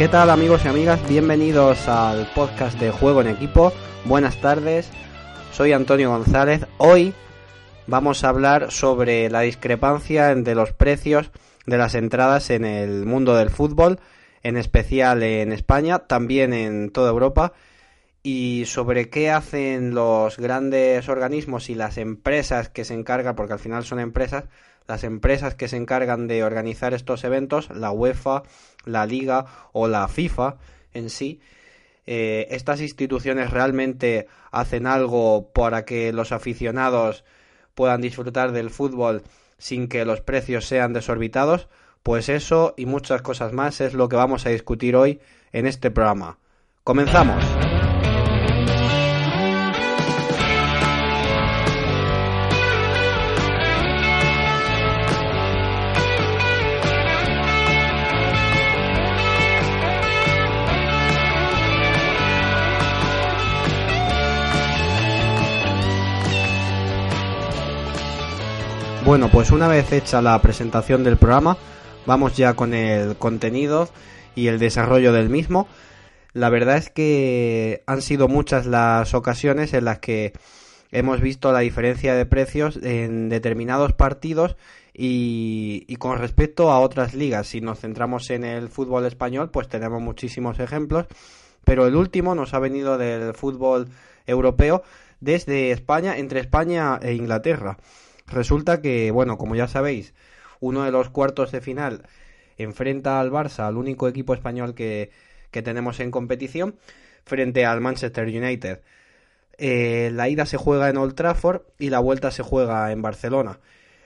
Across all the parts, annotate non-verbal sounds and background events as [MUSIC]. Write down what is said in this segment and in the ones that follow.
¿Qué tal amigos y amigas? Bienvenidos al podcast de Juego en Equipo. Buenas tardes, soy Antonio González. Hoy vamos a hablar sobre la discrepancia entre los precios de las entradas en el mundo del fútbol, en especial en España, también en toda Europa, y sobre qué hacen los grandes organismos y las empresas que se encargan, porque al final son empresas, las empresas que se encargan de organizar estos eventos, la UEFA, la Liga o la FIFA en sí, eh, estas instituciones realmente hacen algo para que los aficionados puedan disfrutar del fútbol sin que los precios sean desorbitados, pues eso y muchas cosas más es lo que vamos a discutir hoy en este programa. Comenzamos. Bueno, pues una vez hecha la presentación del programa, vamos ya con el contenido y el desarrollo del mismo. La verdad es que han sido muchas las ocasiones en las que hemos visto la diferencia de precios en determinados partidos y, con respecto a otras ligas. Si nos centramos en el fútbol español, pues tenemos muchísimos ejemplos, pero el último nos ha venido del fútbol europeo desde España, entre España e Inglaterra. Resulta que, bueno, como ya sabéis, uno de los cuartos de final enfrenta al Barça, al único equipo español que, tenemos en competición, frente al Manchester United. Eh, la ida se juega en Old Trafford y la vuelta se juega en Barcelona.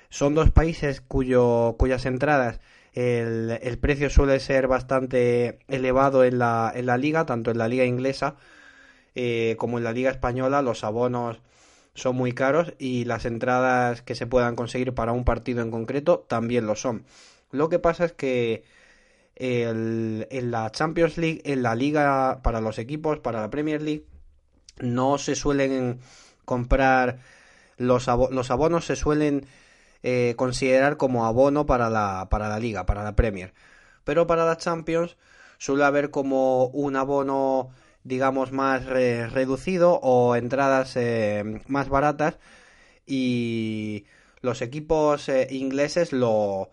Son dos países cuyo, cuyas entradas el, el, precio suele ser bastante elevado en la, en la liga, tanto en la liga inglesa eh, como en la liga española. Los abonos son muy caros y las entradas que se puedan conseguir para un partido en concreto también lo son. Lo que pasa es que en la Champions League, en la liga para los equipos, para la Premier League, no se suelen comprar los, los abonos, se suelen eh, considerar como abono para la, para la liga, para la Premier. Pero para la Champions suele haber como un abono digamos, más reducido o entradas eh, más baratas. Y los equipos eh, ingleses lo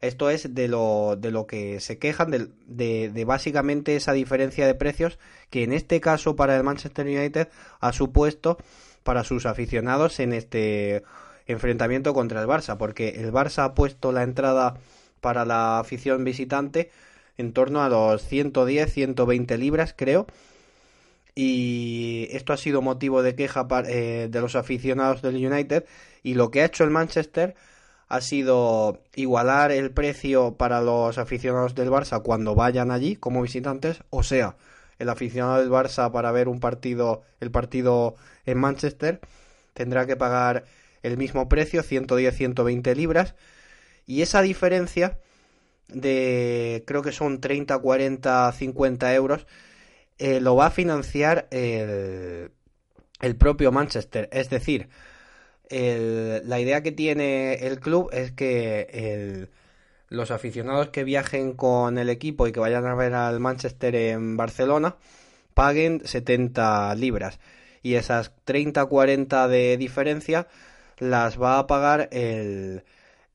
esto es de lo, de lo que se quejan de, de, básicamente esa diferencia de precios que en este caso para el Manchester United ha supuesto para sus aficionados en este enfrentamiento contra el Barça porque el Barça ha puesto la entrada para la afición visitante en torno a los 110 120 libras creo y esto ha sido motivo de queja eh, de los aficionados del United y lo que ha hecho el Manchester ha sido igualar el precio para los aficionados del Barça cuando vayan allí como visitantes, o sea, el aficionado del Barça para ver un partido, el partido en Manchester, tendrá que pagar el mismo precio, 110-120 libras, y esa diferencia de creo que son 30, 40, 50 euros eh, lo va a financiar el, propio Manchester. Es decir, la idea que tiene el club es que los aficionados que viajen con el equipo y que vayan a ver al Manchester en Barcelona paguen 70 libras y esas 30-40 de diferencia las va a pagar el,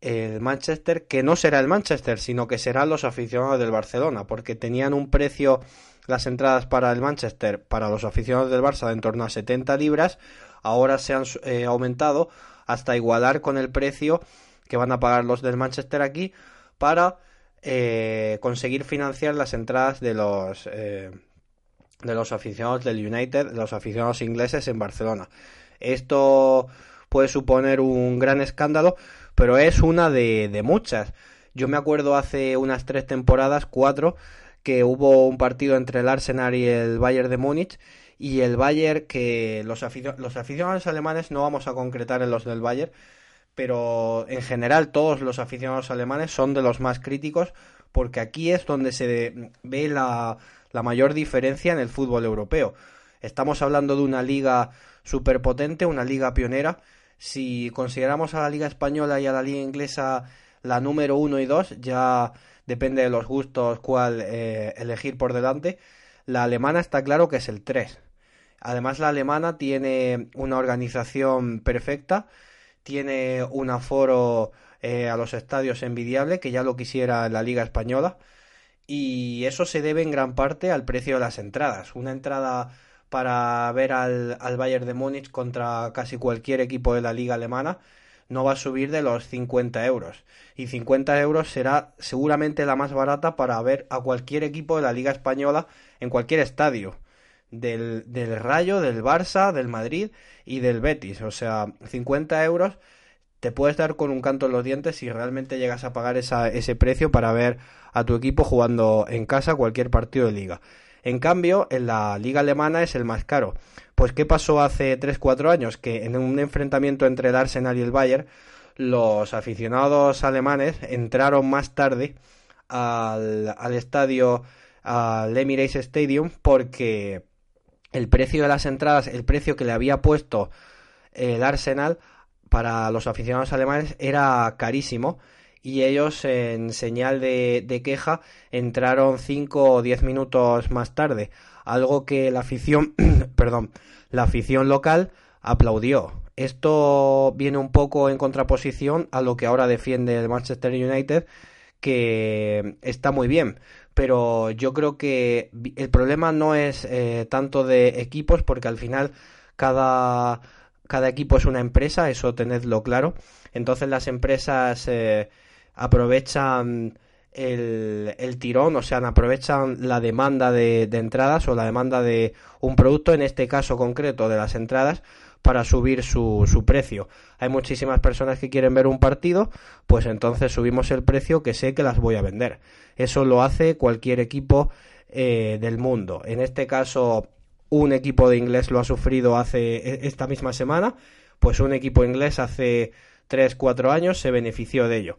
el Manchester, que no será el Manchester, sino que serán los aficionados del Barcelona, porque tenían un precio las entradas para el Manchester para los aficionados del Barça de en torno a 70 libras, ahora se han eh, aumentado hasta igualar con el precio que van a pagar los del Manchester aquí para eh, conseguir financiar las entradas de los eh, de los aficionados del United, los aficionados ingleses en Barcelona. Esto puede suponer un gran escándalo, pero es una de, de muchas. Yo me acuerdo hace unas tres temporadas, cuatro, que hubo un partido entre el Arsenal y el Bayern de Múnich y el Bayern que los, los aficionados alemanes no vamos a concretar en los del Bayern pero en general todos los aficionados alemanes son de los más críticos porque aquí es donde se ve la, la mayor diferencia en el fútbol europeo. Estamos hablando de una liga superpotente, una liga pionera. Si consideramos a la liga española y a la liga inglesa la número uno y dos, ya depende de los gustos cuál eh, elegir por delante. La alemana está claro que es el 3. Además, la alemana tiene una organización perfecta, tiene un aforo eh, a los estadios envidiable, que ya lo quisiera la Liga Española, y eso se debe en gran parte al precio de las entradas. Una entrada para ver al, al Bayern de Múnich contra casi cualquier equipo de la Liga Alemana no va a subir de los 50 euros. Y 50 euros será seguramente la más barata para ver a cualquier equipo de la Liga Española en cualquier estadio. Del, del Rayo, del Barça, del Madrid y del Betis. O sea, 50 euros te puedes dar con un canto en los dientes si realmente llegas a pagar esa, ese precio para ver a tu equipo jugando en casa cualquier partido de liga. En cambio, en la liga alemana es el más caro. Pues ¿qué pasó hace 3-4 años? Que en un enfrentamiento entre el Arsenal y el Bayern, los aficionados alemanes entraron más tarde al, estadio, al Emirates Stadium, porque el precio de las entradas, el precio que le había puesto el Arsenal para los aficionados alemanes era carísimo y ellos en señal de, queja entraron 5 o 10 minutos más tarde, algo que la afición, [CLEARS THROAT] perdón, la afición local aplaudió. Esto viene un poco en contraposición a lo que ahora defiende el Manchester United, que está muy bien, pero yo creo que el problema no es eh, tanto de equipos, porque al final cada, cada equipo es una empresa, eso tenedlo claro. Entonces las empresas eh, aprovechan el, el, tirón, o sea, aprovechan la demanda de, de, entradas o la demanda de un producto, en este caso concreto de las entradas, para subir su, su precio. Hay muchísimas personas que quieren ver un partido, pues entonces subimos el precio que sé que las voy a vender. Eso lo hace cualquier equipo eh, del mundo. En este caso, un equipo de inglés lo ha sufrido hace e, esta misma semana, pues un equipo inglés hace 3-4 años se benefició de ello.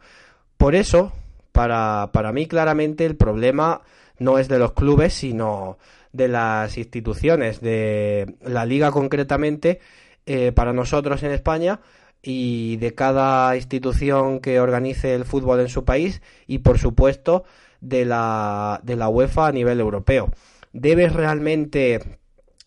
Por eso, para, para mí claramente el problema no es de los clubes, sino de las instituciones, de la liga concretamente, eh, para nosotros en España y de cada institución que organice el fútbol en su país y por supuesto de la, de la UEFA a nivel europeo. ¿Debes realmente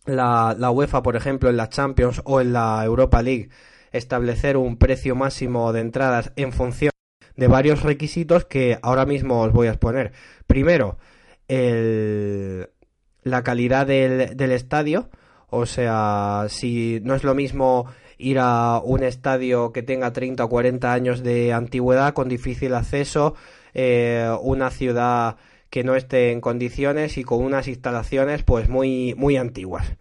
la, la UEFA, por ejemplo, en la Champions o en la Europa League, establecer un precio máximo de entradas en función de varios requisitos que ahora mismo os voy a exponer. Primero, el, la calidad del, del estadio, o sea, si no es lo mismo ir a un estadio que tenga 30 o 40 años de antigüedad con difícil acceso, eh, una ciudad que no esté en condiciones y con unas instalaciones pues muy muy antiguas.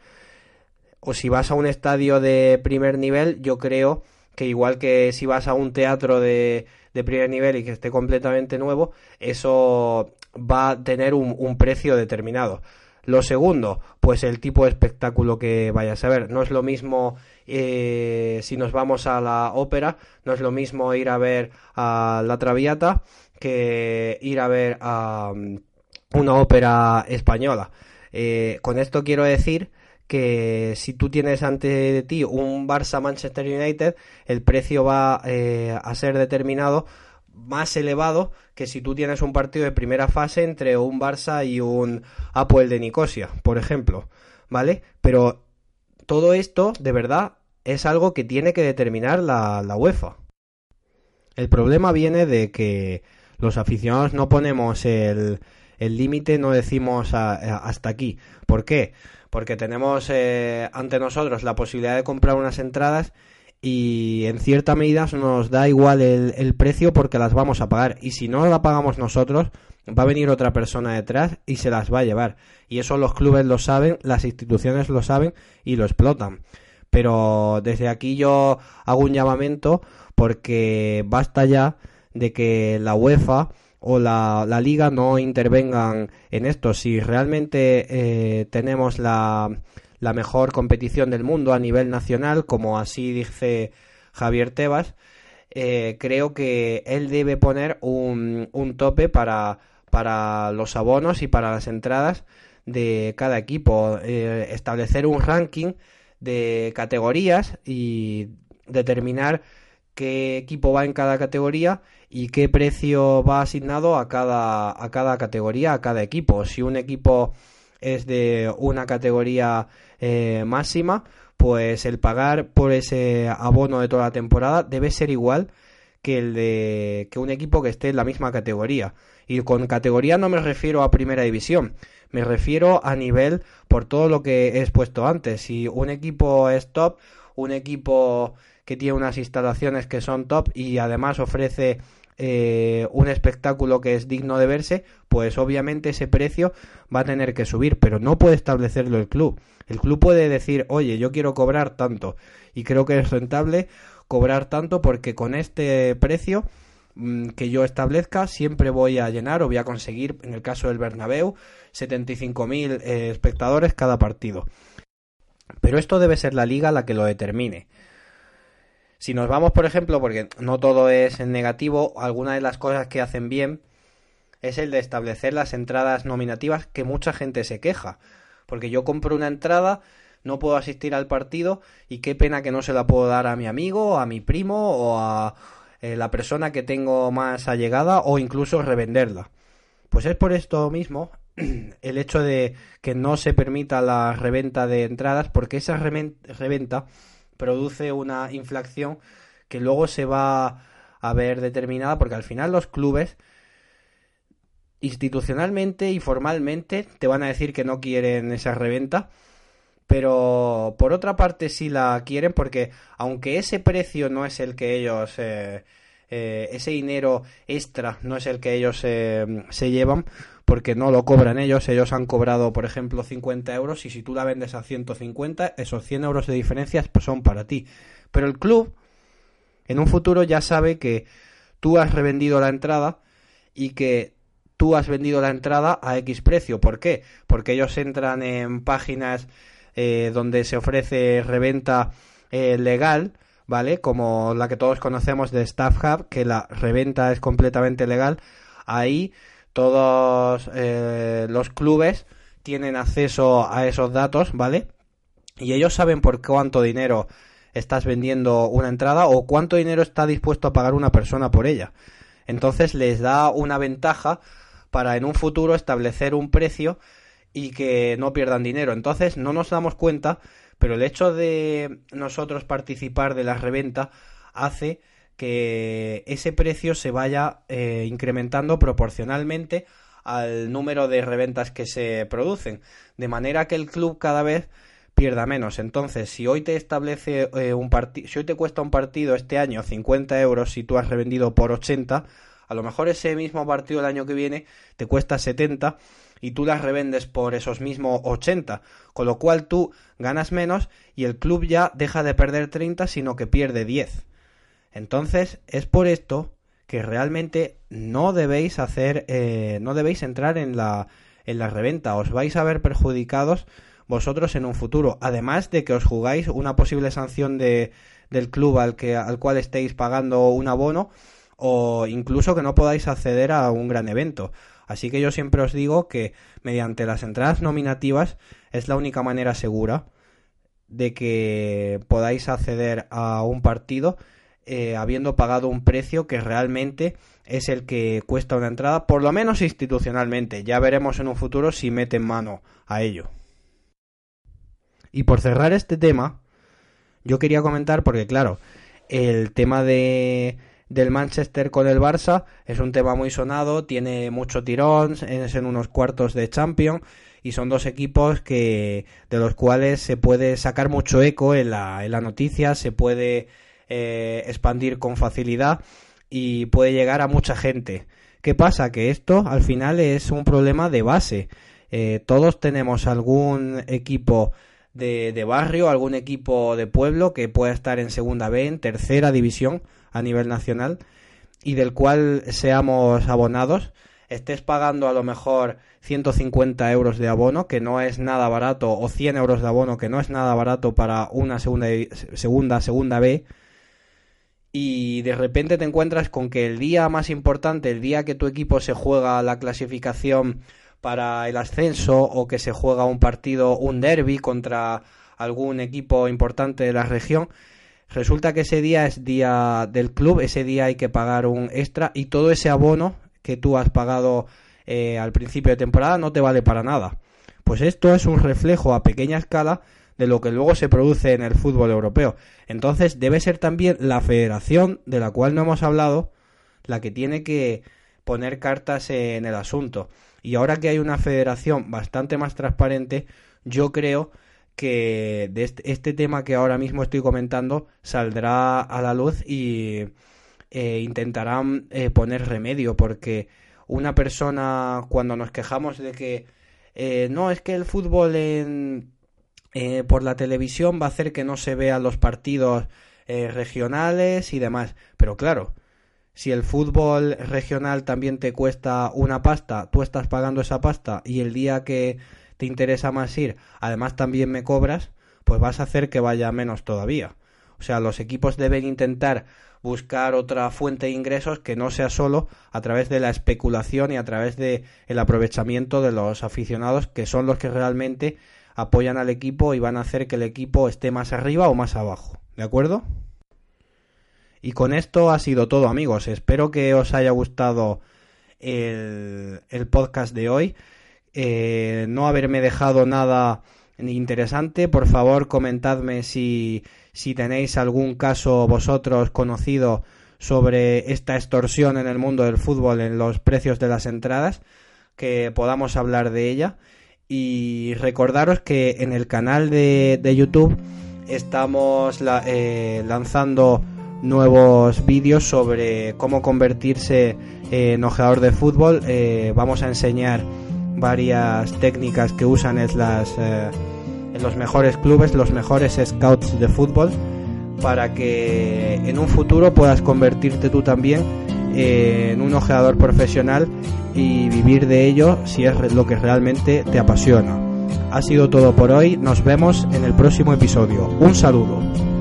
O si vas a un estadio de primer nivel, yo creo que igual que si vas a un teatro de, de primer nivel y que esté completamente nuevo, eso va a tener un, precio determinado. Lo segundo, pues el tipo de espectáculo que vayas a ver. No es lo mismo eh, si nos vamos a la ópera, no es lo mismo ir a ver a La Traviata que ir a ver a um, una ópera española. Eh, con esto quiero decir que si tú tienes ante ti un Barça Manchester United, el precio va eh, a ser determinado más elevado que si tú tienes un partido de primera fase entre un Barça y un Apoel de Nicosia, por ejemplo, ¿vale? Pero todo esto, de verdad, es algo que tiene que determinar la, la UEFA. El problema viene de que los aficionados no ponemos el límite, no decimos hasta aquí. ¿Por qué? Porque tenemos eh, ante nosotros la posibilidad de comprar unas entradas y en cierta medida nos da igual el, el, precio porque las vamos a pagar. Y si no la pagamos nosotros va a venir otra persona detrás y se las va a llevar. Y eso los clubes lo saben, las instituciones lo saben y lo explotan. Pero desde aquí yo hago un llamamiento porque basta ya de que la UEFA o la, la liga no intervengan en esto. Si realmente eh, tenemos la la mejor competición del mundo a nivel nacional, como así dice Javier Tebas, eh, creo que él debe poner un, un tope para, para los abonos y para las entradas de cada equipo, eh, establecer un ranking de categorías y determinar qué equipo va en cada categoría y qué precio va asignado a cada, a cada categoría, a cada equipo. Si un equipo es de una categoría eh, máxima, pues el pagar por ese abono de toda la temporada debe ser igual que el de que un equipo que esté en la misma categoría. Y con categoría no me refiero a primera división, me refiero a nivel por todo lo que he expuesto antes. Si un equipo es top, un equipo que tiene unas instalaciones que son top y además ofrece eh, un espectáculo que es digno de verse, pues obviamente ese precio va a tener que subir, pero no puede establecerlo el club. El club puede decir, oye, yo quiero cobrar tanto y creo que es rentable cobrar tanto porque con este precio mm, que yo establezca siempre voy a llenar o voy a conseguir, en el caso del Bernabéu, 75.000 eh, espectadores cada partido. Pero esto debe ser la liga la que lo determine. Si nos vamos, por ejemplo, porque no todo es en negativo, alguna de las cosas que hacen bien es el de establecer las entradas nominativas que mucha gente se queja. Porque yo compro una entrada, no puedo asistir al partido y qué pena que no se la puedo dar a mi amigo, a mi primo o a eh, la persona que tengo más allegada o incluso revenderla. Pues es por esto mismo [CLEARS THROAT] el hecho de que no se permita la reventa de entradas porque esa reventa produce una inflación que luego se va a ver determinada porque al final los clubes institucionalmente y formalmente te van a decir que no quieren esa reventa pero por otra parte sí la quieren porque aunque ese precio no es el que ellos eh, eh, ese dinero extra no es el que ellos eh, se llevan porque no lo cobran ellos. Ellos han cobrado, por ejemplo, 50 euros y si tú la vendes a 150, esos 100 euros de diferencias pues, son para ti. Pero el club, en un futuro, ya sabe que tú has revendido la entrada y que tú has vendido la entrada a X precio. ¿Por qué? Porque ellos entran en páginas eh, donde se ofrece reventa eh, legal, ¿vale? Como la que todos conocemos de Staff Hub, que la reventa es completamente legal. Ahí todos eh, los clubes tienen acceso a esos datos, ¿vale? Y ellos saben por cuánto dinero estás vendiendo una entrada o cuánto dinero está dispuesto a pagar una persona por ella. Entonces les da una ventaja para en un futuro establecer un precio y que no pierdan dinero. Entonces no nos damos cuenta, pero el hecho de nosotros participar de la reventa hace que ese precio se vaya eh, incrementando proporcionalmente al número de reventas que se producen, de manera que el club cada vez pierda menos. Entonces, si hoy te establece eh, un partido, si hoy te cuesta un partido este año 50 euros, si tú has revendido por 80, a lo mejor ese mismo partido el año que viene te cuesta 70 y tú las revendes por esos mismos 80, con lo cual tú ganas menos y el club ya deja de perder 30, sino que pierde 10. Entonces, es por esto que realmente no debéis hacer, eh, no debéis entrar en la, en la reventa, os vais a ver perjudicados vosotros en un futuro, además de que os jugáis una posible sanción de, del club al, que, al cual estéis pagando un abono o incluso que no podáis acceder a un gran evento. Así que yo siempre os digo que mediante las entradas nominativas es la única manera segura de que podáis acceder a un partido eh, habiendo pagado un precio que realmente es el que cuesta una entrada, por lo menos institucionalmente. Ya veremos en un futuro si meten mano a ello. Y por cerrar este tema, yo quería comentar, porque claro, el tema de del Manchester con el Barça es un tema muy sonado, tiene mucho tirón, es en unos cuartos de Champions y son dos equipos que de los cuales se puede sacar mucho eco en la, en la noticia, se puede eh, expandir con facilidad y puede llegar a mucha gente. ¿Qué pasa? Que esto al final es un problema de base. Eh, todos tenemos algún equipo de, de, barrio, algún equipo de pueblo que pueda estar en segunda B, en tercera división a nivel nacional y del cual seamos abonados. Estés pagando a lo mejor 150 euros de abono, que no es nada barato, o 100 euros de abono, que no es nada barato para una segunda, segunda, segunda B, y de repente te encuentras con que el día más importante, el día que tu equipo se juega la clasificación para el ascenso o que se juega un partido, un derby contra algún equipo importante de la región, resulta que ese día es día del club, ese día hay que pagar un extra y todo ese abono que tú has pagado eh, al principio de temporada no te vale para nada. Pues esto es un reflejo a pequeña escala de lo que luego se produce en el fútbol europeo. Entonces debe ser también la federación de la cual no hemos hablado la que tiene que poner cartas en el asunto. Y ahora que hay una federación bastante más transparente, yo creo que de este, este tema que ahora mismo estoy comentando saldrá a la luz y eh, intentarán eh, poner remedio porque una persona cuando nos quejamos de que eh, no es que el fútbol en eh, por la televisión va a hacer que no se vean los partidos eh, regionales y demás. Pero claro, si el fútbol regional también te cuesta una pasta, tú estás pagando esa pasta y el día que te interesa más ir, además también me cobras, pues vas a hacer que vaya menos todavía. O sea, los equipos deben intentar buscar otra fuente de ingresos que no sea solo a través de la especulación y a través de el aprovechamiento de los aficionados que son los que realmente apoyan al equipo y van a hacer que el equipo esté más arriba o más abajo. ¿De acuerdo? Y con esto ha sido todo amigos. Espero que os haya gustado el, podcast de hoy. Eh, no haberme dejado nada interesante. Por favor, comentadme si, si tenéis algún caso vosotros conocido sobre esta extorsión en el mundo del fútbol en los precios de las entradas, que podamos hablar de ella. Y recordaros que en el canal de, YouTube estamos eh, lanzando nuevos vídeos sobre cómo convertirse en ojeador de fútbol. Eh, vamos a enseñar varias técnicas que usan en, las, eh, en los mejores clubes, los mejores scouts de fútbol, para que en un futuro puedas convertirte tú también en un ojeador profesional y vivir de ello si es lo que realmente te apasiona. Ha sido todo por hoy, nos vemos en el próximo episodio. Un saludo.